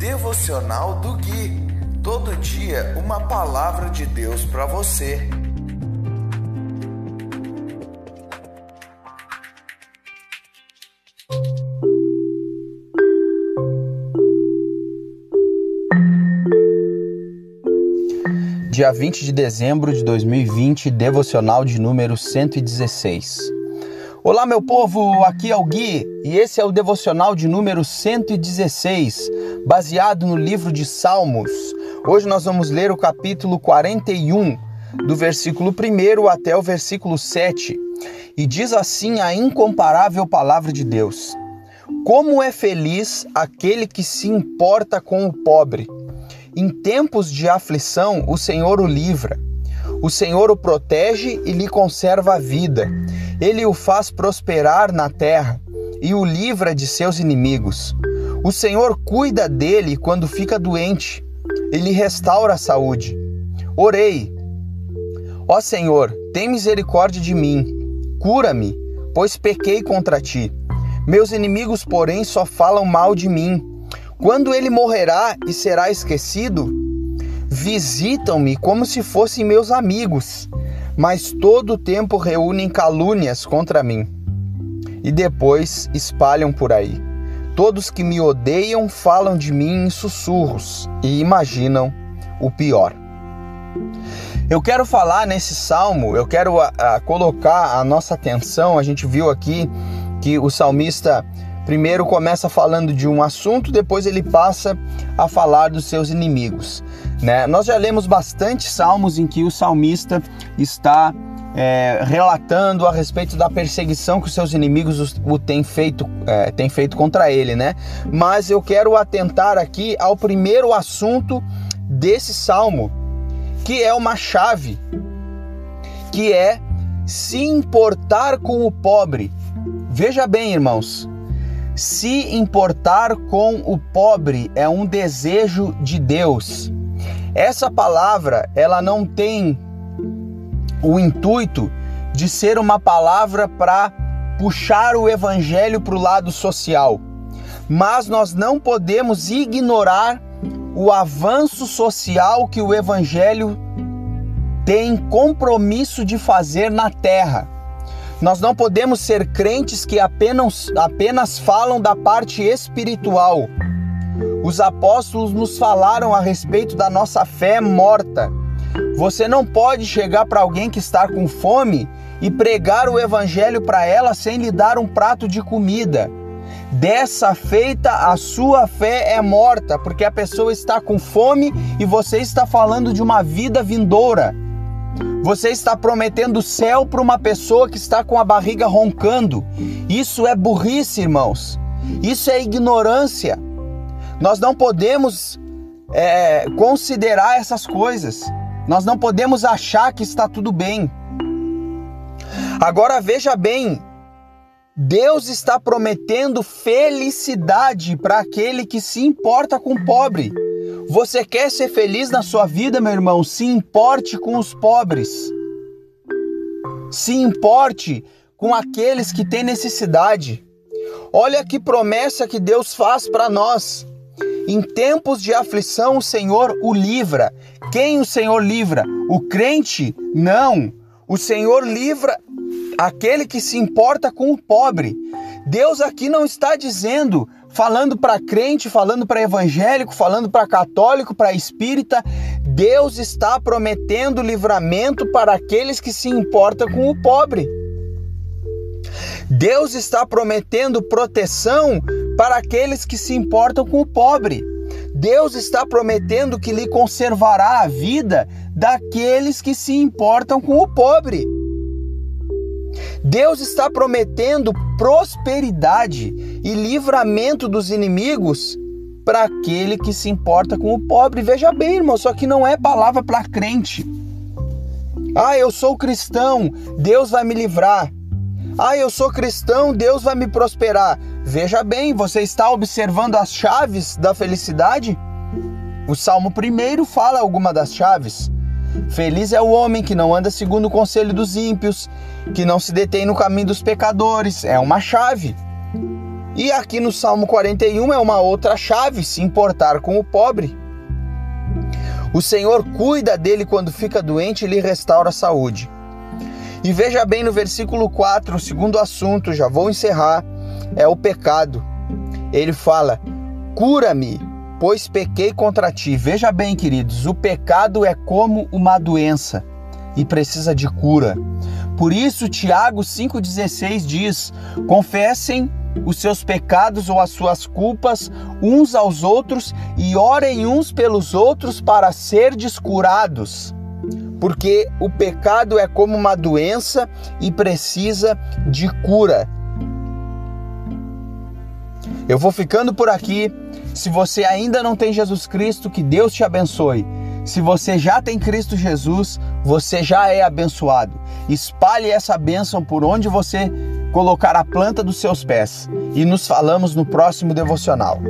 Devocional do Gui. Todo dia uma palavra de Deus para você. Dia 20 de dezembro de 2020, devocional de número 116. Olá, meu povo, aqui é o Gui e esse é o devocional de número 116, baseado no livro de Salmos. Hoje nós vamos ler o capítulo 41, do versículo 1 até o versículo 7, e diz assim a incomparável palavra de Deus: Como é feliz aquele que se importa com o pobre! Em tempos de aflição, o Senhor o livra. O Senhor o protege e lhe conserva a vida ele o faz prosperar na terra e o livra de seus inimigos. O Senhor cuida dele quando fica doente e lhe restaura a saúde. Orei. Ó Senhor, tem misericórdia de mim. Cura-me, pois pequei contra ti. Meus inimigos, porém, só falam mal de mim. Quando ele morrerá e será esquecido, visitam-me como se fossem meus amigos mas todo o tempo reúnem calúnias contra mim e depois espalham por aí. Todos que me odeiam falam de mim em sussurros e imaginam o pior. Eu quero falar nesse salmo, eu quero a, a, colocar a nossa atenção. A gente viu aqui que o salmista primeiro começa falando de um assunto, depois ele passa a falar dos seus inimigos. Né? Nós já lemos bastante salmos em que o salmista está é, relatando a respeito da perseguição que os seus inimigos o, têm feito, é, feito contra ele, né? Mas eu quero atentar aqui ao primeiro assunto desse salmo, que é uma chave, que é se importar com o pobre. Veja bem, irmãos, se importar com o pobre é um desejo de Deus. Essa palavra, ela não tem o intuito de ser uma palavra para puxar o evangelho para o lado social. Mas nós não podemos ignorar o avanço social que o evangelho tem compromisso de fazer na terra. Nós não podemos ser crentes que apenas, apenas falam da parte espiritual os apóstolos nos falaram a respeito da nossa fé morta. Você não pode chegar para alguém que está com fome e pregar o evangelho para ela sem lhe dar um prato de comida. Dessa feita, a sua fé é morta, porque a pessoa está com fome e você está falando de uma vida vindoura. Você está prometendo céu para uma pessoa que está com a barriga roncando. Isso é burrice, irmãos. Isso é ignorância. Nós não podemos é, considerar essas coisas. Nós não podemos achar que está tudo bem. Agora veja bem, Deus está prometendo felicidade para aquele que se importa com o pobre. Você quer ser feliz na sua vida, meu irmão? Se importe com os pobres. Se importe com aqueles que têm necessidade. Olha que promessa que Deus faz para nós. Em tempos de aflição, o Senhor o livra. Quem o Senhor livra? O crente? Não. O Senhor livra aquele que se importa com o pobre. Deus aqui não está dizendo, falando para crente, falando para evangélico, falando para católico, para espírita. Deus está prometendo livramento para aqueles que se importam com o pobre. Deus está prometendo proteção para aqueles que se importam com o pobre. Deus está prometendo que lhe conservará a vida daqueles que se importam com o pobre. Deus está prometendo prosperidade e livramento dos inimigos para aquele que se importa com o pobre. Veja bem, irmão, só que não é palavra para crente. Ah, eu sou cristão, Deus vai me livrar. Ah, eu sou cristão, Deus vai me prosperar. Veja bem, você está observando as chaves da felicidade? O Salmo 1 fala alguma das chaves. Feliz é o homem que não anda segundo o conselho dos ímpios, que não se detém no caminho dos pecadores. É uma chave. E aqui no Salmo 41 é uma outra chave: se importar com o pobre. O Senhor cuida dele quando fica doente e lhe restaura a saúde. E veja bem no versículo 4, o segundo assunto, já vou encerrar, é o pecado. Ele fala: Cura-me, pois pequei contra ti. Veja bem, queridos, o pecado é como uma doença e precisa de cura. Por isso, Tiago 5,16 diz: Confessem os seus pecados ou as suas culpas uns aos outros e orem uns pelos outros para ser descurados. Porque o pecado é como uma doença e precisa de cura. Eu vou ficando por aqui. Se você ainda não tem Jesus Cristo, que Deus te abençoe. Se você já tem Cristo Jesus, você já é abençoado. Espalhe essa bênção por onde você colocar a planta dos seus pés. E nos falamos no próximo devocional.